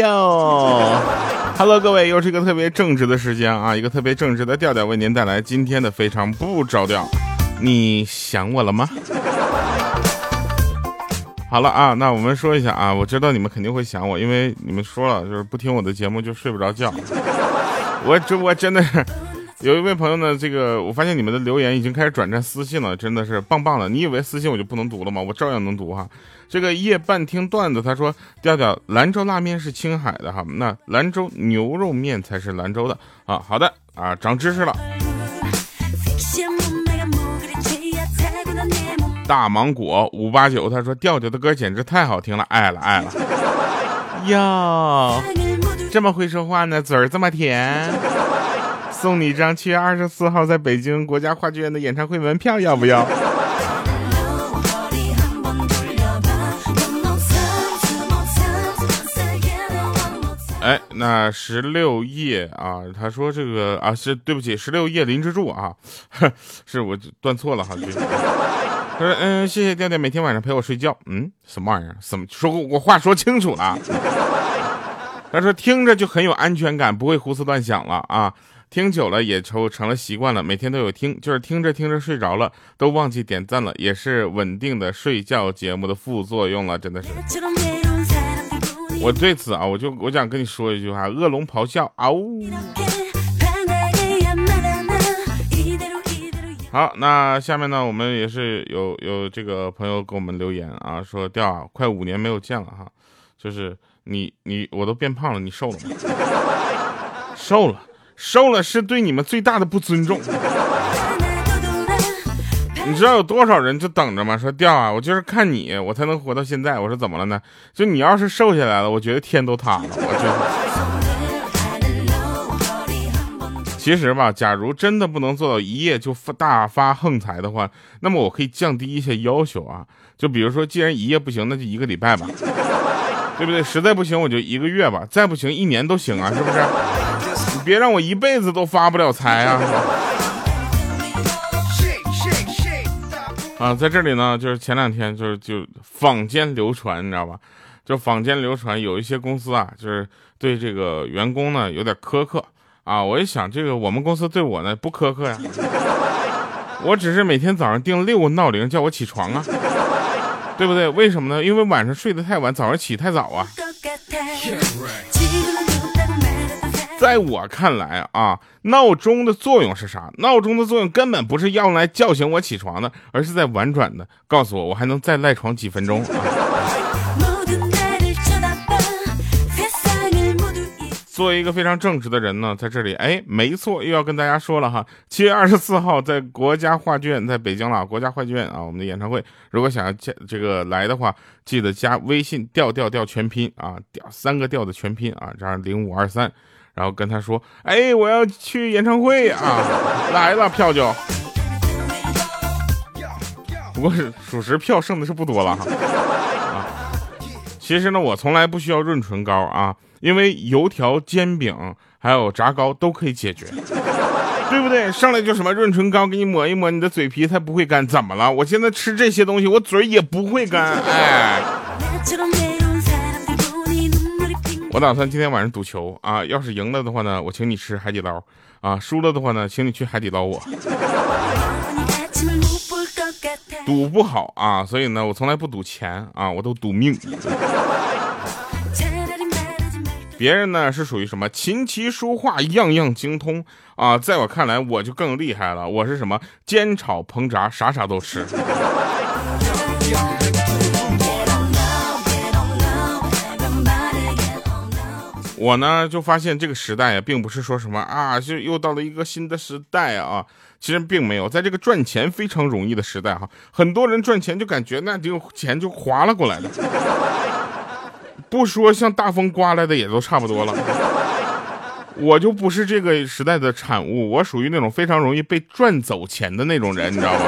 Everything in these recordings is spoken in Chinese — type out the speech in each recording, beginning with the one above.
哟，Hello，各位，又是一个特别正直的时间啊，一个特别正直的调调为您带来今天的非常不着调。你想我了吗？好了啊，那我们说一下啊，我知道你们肯定会想我，因为你们说了就是不听我的节目就睡不着觉。我这我真的是。有一位朋友呢，这个我发现你们的留言已经开始转战私信了，真的是棒棒的。你以为私信我就不能读了吗？我照样能读哈。这个夜半听段子，他说调调兰州拉面是青海的哈，那兰州牛肉面才是兰州的啊。好的啊，长知识了。大芒果五八九，他说调调的歌简直太好听了，爱了爱了。哟，这么会说话呢，嘴儿这么甜。送你一张七月二十四号在北京国家话剧院的演唱会门票，要不要？哎，那十六夜啊，他说这个啊是对不起，十六夜林之助啊，是我断错了哈。他说嗯，谢谢调调每天晚上陪我睡觉。嗯，什么玩意儿？怎么说？我话说清楚了。他说听着就很有安全感，不会胡思乱想了啊。听久了也成成了习惯了，每天都有听，就是听着听着睡着了，都忘记点赞了，也是稳定的睡觉节目的副作用了，真的是。我对此啊，我就我想跟你说一句话：恶龙咆哮，嗷呜。好，那下面呢，我们也是有有这个朋友给我们留言啊，说调啊，快五年没有见了哈，就是你你我都变胖了，你瘦了吗？瘦了。瘦了是对你们最大的不尊重。你知道有多少人就等着吗？说掉啊，我就是看你，我才能活到现在。我说怎么了呢？就你要是瘦下来了，我觉得天都塌了。我就其实吧，假如真的不能做到一夜就大发横财的话，那么我可以降低一些要求啊。就比如说，既然一夜不行，那就一个礼拜吧，对不对？实在不行，我就一个月吧，再不行一年都行啊，是不是？别让我一辈子都发不了财啊！啊，在这里呢，就是前两天就是就坊间流传，你知道吧？就坊间流传有一些公司啊，就是对这个员工呢有点苛刻啊。我一想，这个我们公司对我呢不苛刻呀，我只是每天早上定六个闹铃叫我起床啊，对不对？为什么呢？因为晚上睡得太晚，早上起太早啊。在我看来啊，闹钟的作用是啥？闹钟的作用根本不是要来叫醒我起床的，而是在婉转的告诉我，我还能再赖床几分钟。作为一个非常正直的人呢，在这里，哎，没错，又要跟大家说了哈，七月二十四号在国家话剧院，在北京了，国家话剧院啊，我们的演唱会，如果想要加这个来的话，记得加微信调调调全拼啊，调三个调的全拼啊，这样零五二三。然后跟他说：“哎，我要去演唱会啊，来了票就。不过是属实票剩的是不多了哈。啊，其实呢，我从来不需要润唇膏啊，因为油条、煎饼还有炸糕都可以解决，对不对？上来就什么润唇膏，给你抹一抹，你的嘴皮才不会干。怎么了？我现在吃这些东西，我嘴也不会干。哎。”我打算今天晚上赌球啊，要是赢了的话呢，我请你吃海底捞啊；输了的话呢，请你去海底捞我。赌不好啊，所以呢，我从来不赌钱啊，我都赌命。别人呢是属于什么琴棋书画样样精通啊，在我看来我就更厉害了，我是什么煎炒烹炸啥啥都吃。我呢就发现这个时代啊，并不是说什么啊，就又到了一个新的时代啊。其实并没有，在这个赚钱非常容易的时代哈，很多人赚钱就感觉那就钱就划了过来了，不说像大风刮来的也都差不多了。我就不是这个时代的产物，我属于那种非常容易被赚走钱的那种人，你知道吗？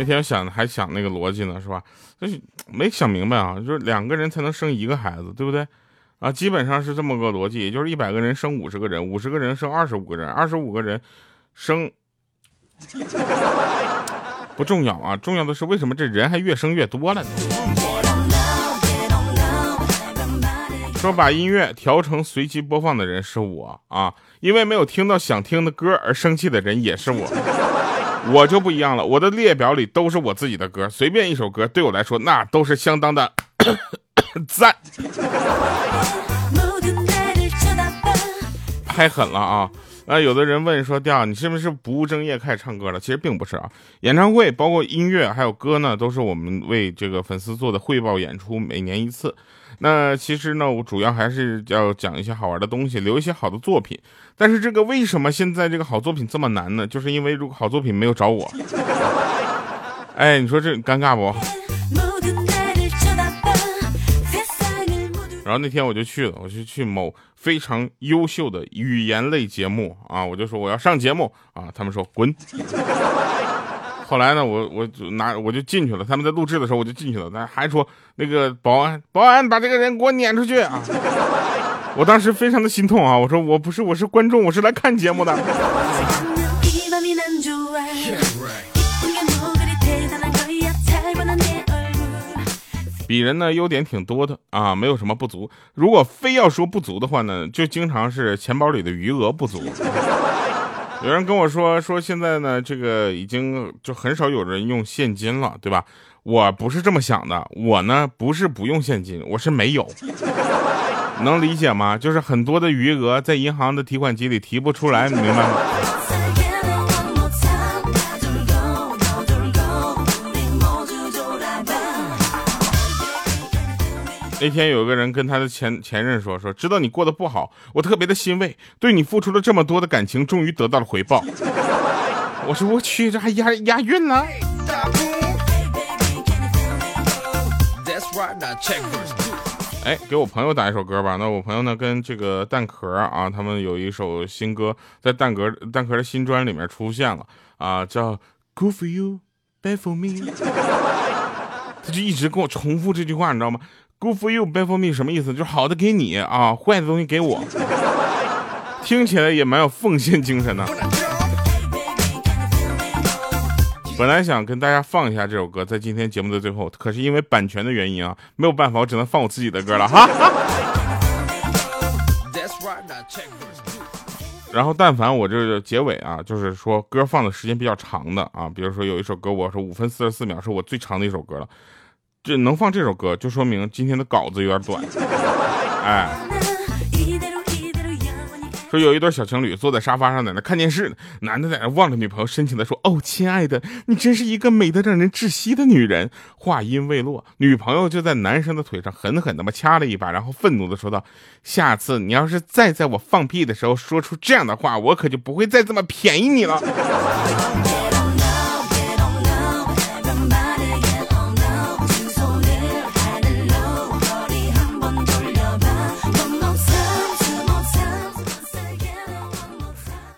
那天想还想那个逻辑呢，是吧？就是没想明白啊，就是两个人才能生一个孩子，对不对？啊，基本上是这么个逻辑，也就是一百个人生五十个人，五十个人生二十五个人，二十五个人生，不重要啊，重要的是为什么这人还越生越多了呢？说把音乐调成随机播放的人是我啊，因为没有听到想听的歌而生气的人也是我。我就不一样了，我的列表里都是我自己的歌，随便一首歌对我来说那都是相当的 赞。太狠了啊！啊，有的人问说：“调，你是不是不务正业开始唱歌了？”其实并不是啊，演唱会包括音乐还有歌呢，都是我们为这个粉丝做的汇报演出，每年一次。那其实呢，我主要还是要讲一些好玩的东西，留一些好的作品。但是这个为什么现在这个好作品这么难呢？就是因为如果好作品没有找我，哎，你说这尴尬不？然后那天我就去了，我就去某非常优秀的语言类节目啊，我就说我要上节目啊，他们说滚。后来呢，我我就拿我就进去了，他们在录制的时候我就进去了，但还说那个保安保安把这个人给我撵出去啊！我当时非常的心痛啊，我说我不是我是观众，我是来看节目的。鄙人呢优点挺多的啊，没有什么不足。如果非要说不足的话呢，就经常是钱包里的余额不足。有人跟我说说现在呢，这个已经就很少有人用现金了，对吧？我不是这么想的，我呢不是不用现金，我是没有，能理解吗？就是很多的余额在银行的提款机里提不出来，你明白吗？那天有个人跟他的前前任说说，知道你过得不好，我特别的欣慰，对你付出了这么多的感情，终于得到了回报。我说我去，这还押押韵呢。哎，给我朋友打一首歌吧。那我朋友呢，跟这个蛋壳啊，他们有一首新歌，在蛋壳蛋壳的新专里面出现了啊，叫 Good for you, bad for me。他就一直跟我重复这句话，你知道吗？Good for you, bad for me，什么意思？就是好的给你啊，坏的东西给我。听起来也蛮有奉献精神的。本来想跟大家放一下这首歌，在今天节目的最后，可是因为版权的原因啊，没有办法，我只能放我自己的歌了哈。然后，但凡我这个结尾啊，就是说歌放的时间比较长的啊，比如说有一首歌，我说五分四十四秒是我最长的一首歌了。这能放这首歌，就说明今天的稿子有点短。哎，说有一对小情侣坐在沙发上，在那看电视。男的在那望着女朋友，深情的说：“哦，亲爱的，你真是一个美得让人窒息的女人。”话音未落，女朋友就在男生的腿上狠狠的么掐了一把，然后愤怒的说道：“下次你要是再在我放屁的时候说出这样的话，我可就不会再这么便宜你了。”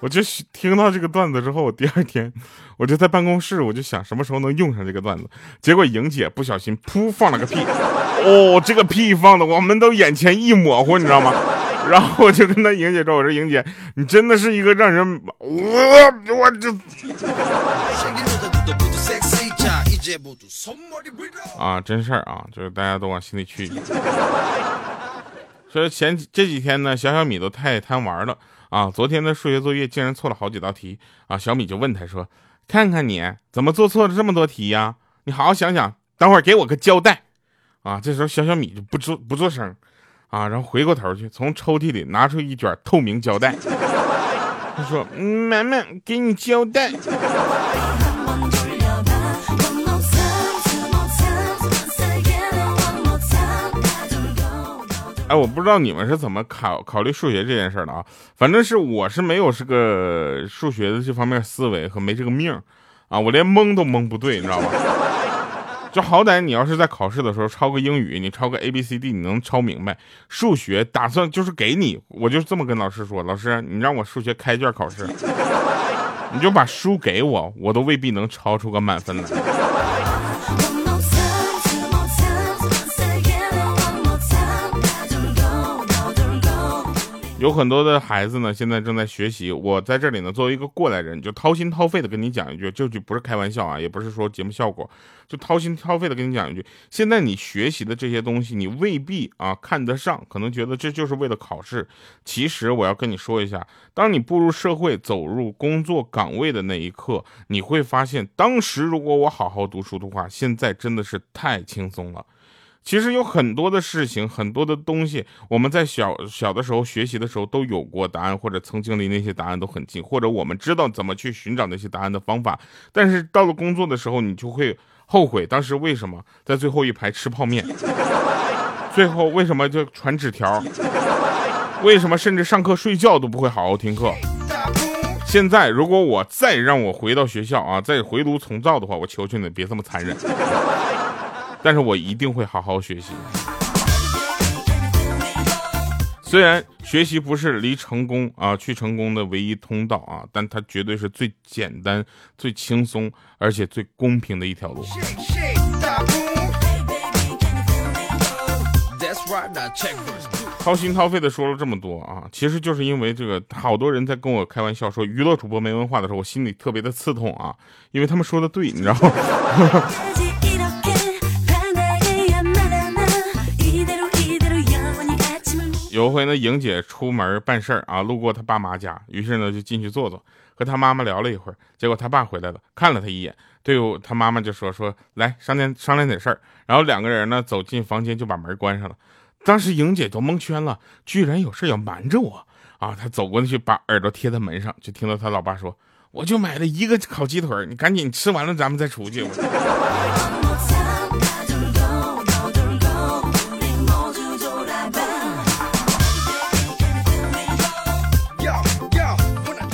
我就听到这个段子之后，我第二天我就在办公室，我就想什么时候能用上这个段子。结果莹姐不小心噗放了个屁，哦，这个屁放的我们都眼前一模糊，你知道吗？然后我就跟他莹姐说：“我说莹姐，你真的是一个让人我我这啊，真事儿啊，就是大家都往心里去。所以前这几天呢，小小米都太贪玩了。”啊，昨天的数学作业竟然错了好几道题啊！小米就问他说：“看看你怎么做错了这么多题呀？你好好想想，等会儿给我个交代。”啊，这时候小小米就不做不做声，啊，然后回过头去从抽屉里拿出一卷透明胶带，他说：“妈妈，给你交代。”哎，我不知道你们是怎么考考虑数学这件事的啊？反正是我是没有这个数学的这方面思维和没这个命啊，我连蒙都蒙不对，你知道吧？就好歹你要是在考试的时候抄个英语，你抄个 A B C D，你能抄明白。数学打算就是给你，我就这么跟老师说，老师，你让我数学开卷考试，你就把书给我，我都未必能抄出个满分来。有很多的孩子呢，现在正在学习。我在这里呢，作为一个过来人，就掏心掏肺的跟你讲一句，这句不是开玩笑啊，也不是说节目效果，就掏心掏肺的跟你讲一句。现在你学习的这些东西，你未必啊看得上，可能觉得这就是为了考试。其实我要跟你说一下，当你步入社会、走入工作岗位的那一刻，你会发现，当时如果我好好读书的话，现在真的是太轻松了。其实有很多的事情，很多的东西，我们在小小的时候学习的时候都有过答案，或者曾经离那些答案都很近，或者我们知道怎么去寻找那些答案的方法。但是到了工作的时候，你就会后悔当时为什么在最后一排吃泡面，最后为什么就传纸条，为什么甚至上课睡觉都不会好好听课。现在如果我再让我回到学校啊，再回炉重造的话，我求求你别这么残忍。但是我一定会好好学习。虽然学习不是离成功啊去成功的唯一通道啊，但它绝对是最简单、最轻松，而且最公平的一条路。掏心掏肺的说了这么多啊，其实就是因为这个，好多人在跟我开玩笑说娱乐主播没文化的时候，我心里特别的刺痛啊，因为他们说的对，你知道吗？有回呢，莹姐出门办事啊，路过她爸妈家，于是呢就进去坐坐，和她妈妈聊了一会儿。结果她爸回来了，看了她一眼，对她妈妈就说：“说来商量商量点事儿。”然后两个人呢走进房间就把门关上了。当时莹姐都蒙圈了，居然有事要瞒着我啊！她走过去把耳朵贴在门上，就听到她老爸说：“我就买了一个烤鸡腿，你赶紧吃完了咱们再出去。”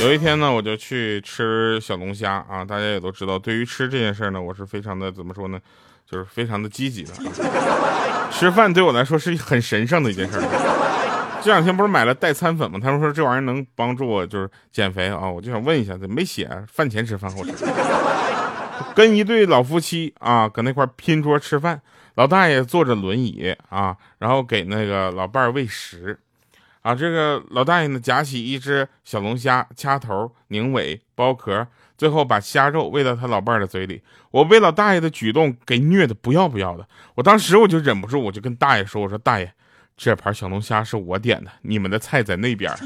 有一天呢，我就去吃小龙虾啊！大家也都知道，对于吃这件事呢，我是非常的怎么说呢，就是非常的积极的。吃饭对我来说是很神圣的一件事。这两天不是买了代餐粉吗？他们说这玩意儿能帮助我就是减肥啊！我就想问一下，怎么没写饭前吃饭后吃？跟一对老夫妻啊，搁那块拼桌吃饭，老大爷坐着轮椅啊，然后给那个老伴儿喂食。啊，这个老大爷呢，夹起一只小龙虾，掐头、拧尾、剥壳，最后把虾肉喂到他老伴的嘴里。我被老大爷的举动给虐的不要不要的，我当时我就忍不住，我就跟大爷说：“我说大爷，这盘小龙虾是我点的，你们的菜在那边。”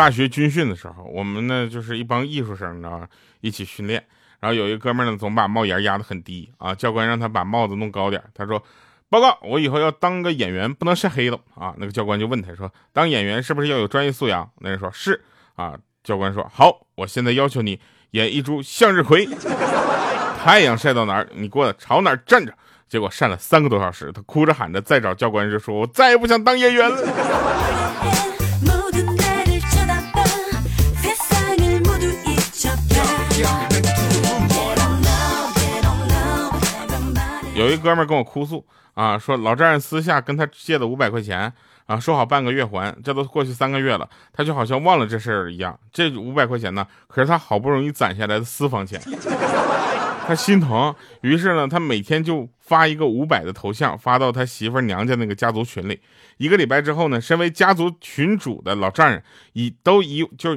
大学军训的时候，我们呢就是一帮艺术生，你知道吗？一起训练。然后有一哥们呢，总把帽檐压得很低啊。教官让他把帽子弄高点，他说：“报告，我以后要当个演员，不能晒黑了啊。”那个教官就问他说：“当演员是不是要有专业素养？”那人说：“是啊。”教官说：“好，我现在要求你演一株向日葵，太阳晒到哪儿，你过来朝哪儿站着。”结果晒了三个多小时，他哭着喊着再找教官就说：“我再也不想当演员了。” 有一哥们跟我哭诉啊，说老丈人私下跟他借了五百块钱啊，说好半个月还，这都过去三个月了，他就好像忘了这事儿一样。这五百块钱呢，可是他好不容易攒下来的私房钱，他心疼，于是呢，他每天就发一个五百的头像，发到他媳妇娘家那个家族群里。一个礼拜之后呢，身为家族群主的老丈人，以都以就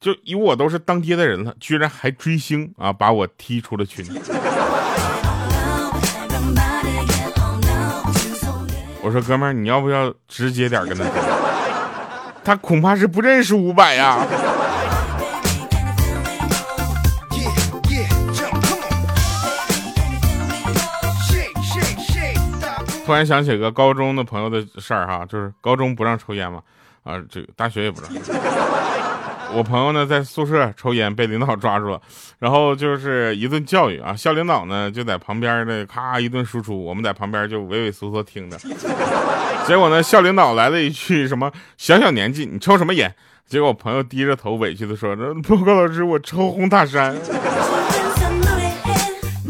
就以我都是当爹的人了，居然还追星啊，把我踢出了群。我说哥们儿，你要不要直接点跟他说？他恐怕是不认识五百呀。突然想起个高中的朋友的事儿哈，就是高中不让抽烟嘛，啊，这个大学也不让。我朋友呢在宿舍抽烟，被领导抓住了，然后就是一顿教育啊。校领导呢就在旁边的咔一顿输出，我们在旁边就畏畏缩缩听着。结果呢，校领导来了一句什么“小小年纪你抽什么烟？”结果我朋友低着头委屈的说：“报告老师，我抽红塔山。”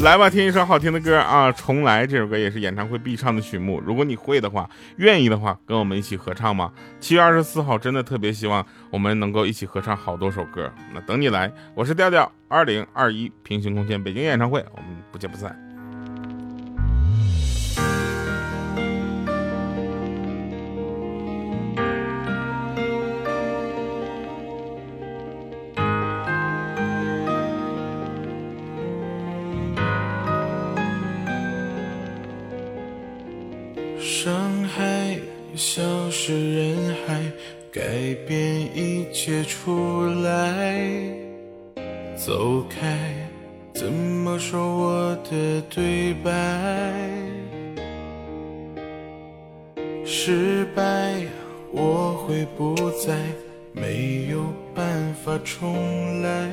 来吧，听一首好听的歌啊！重来这首歌也是演唱会必唱的曲目。如果你会的话，愿意的话，跟我们一起合唱吗？七月二十四号，真的特别希望我们能够一起合唱好多首歌。那等你来，我是调调，二零二一平行空间北京演唱会，我们不见不散。人海改变一切出来，走开，怎么说我的对白？失败，我会不再，没有办法重来。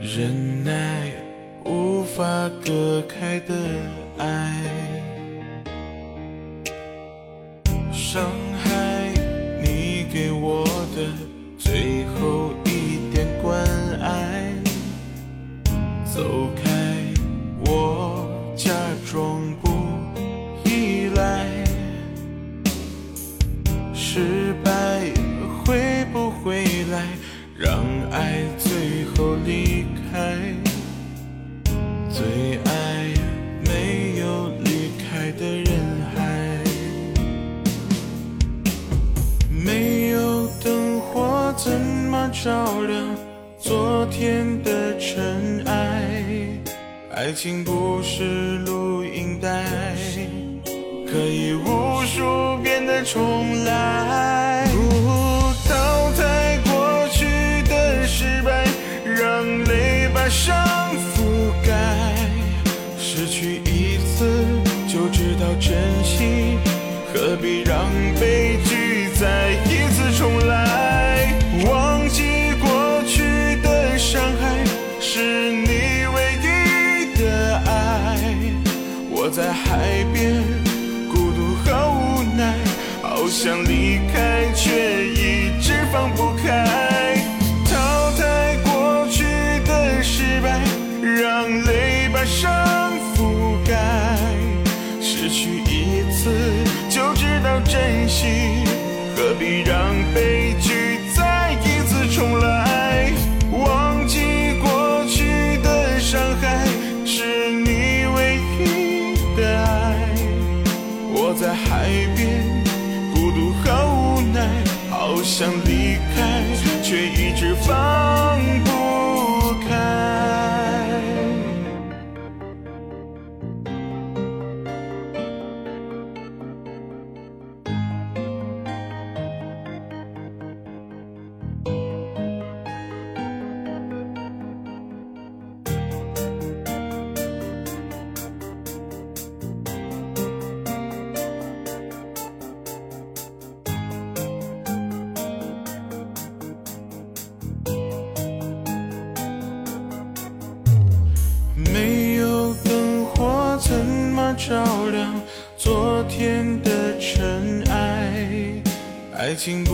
忍耐，无法隔开的爱，伤去一次就知道珍惜，何必让悲爱情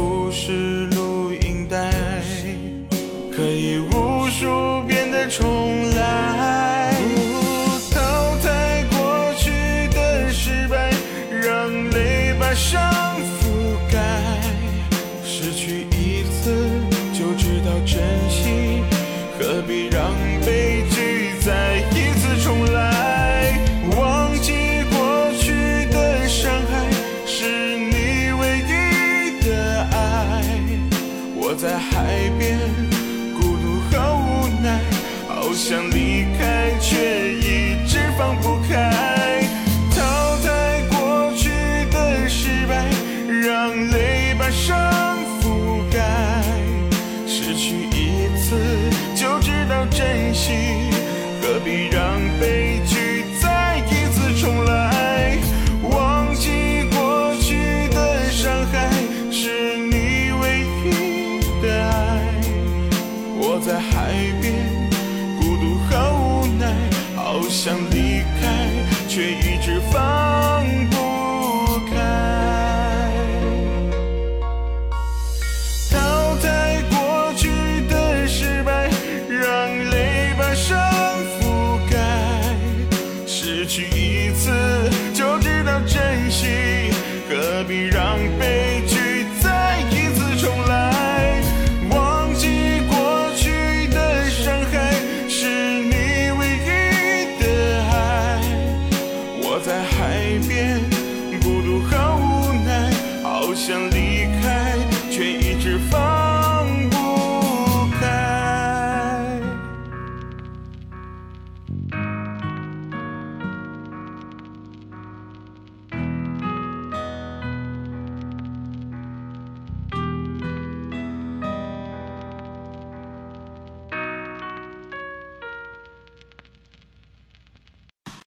何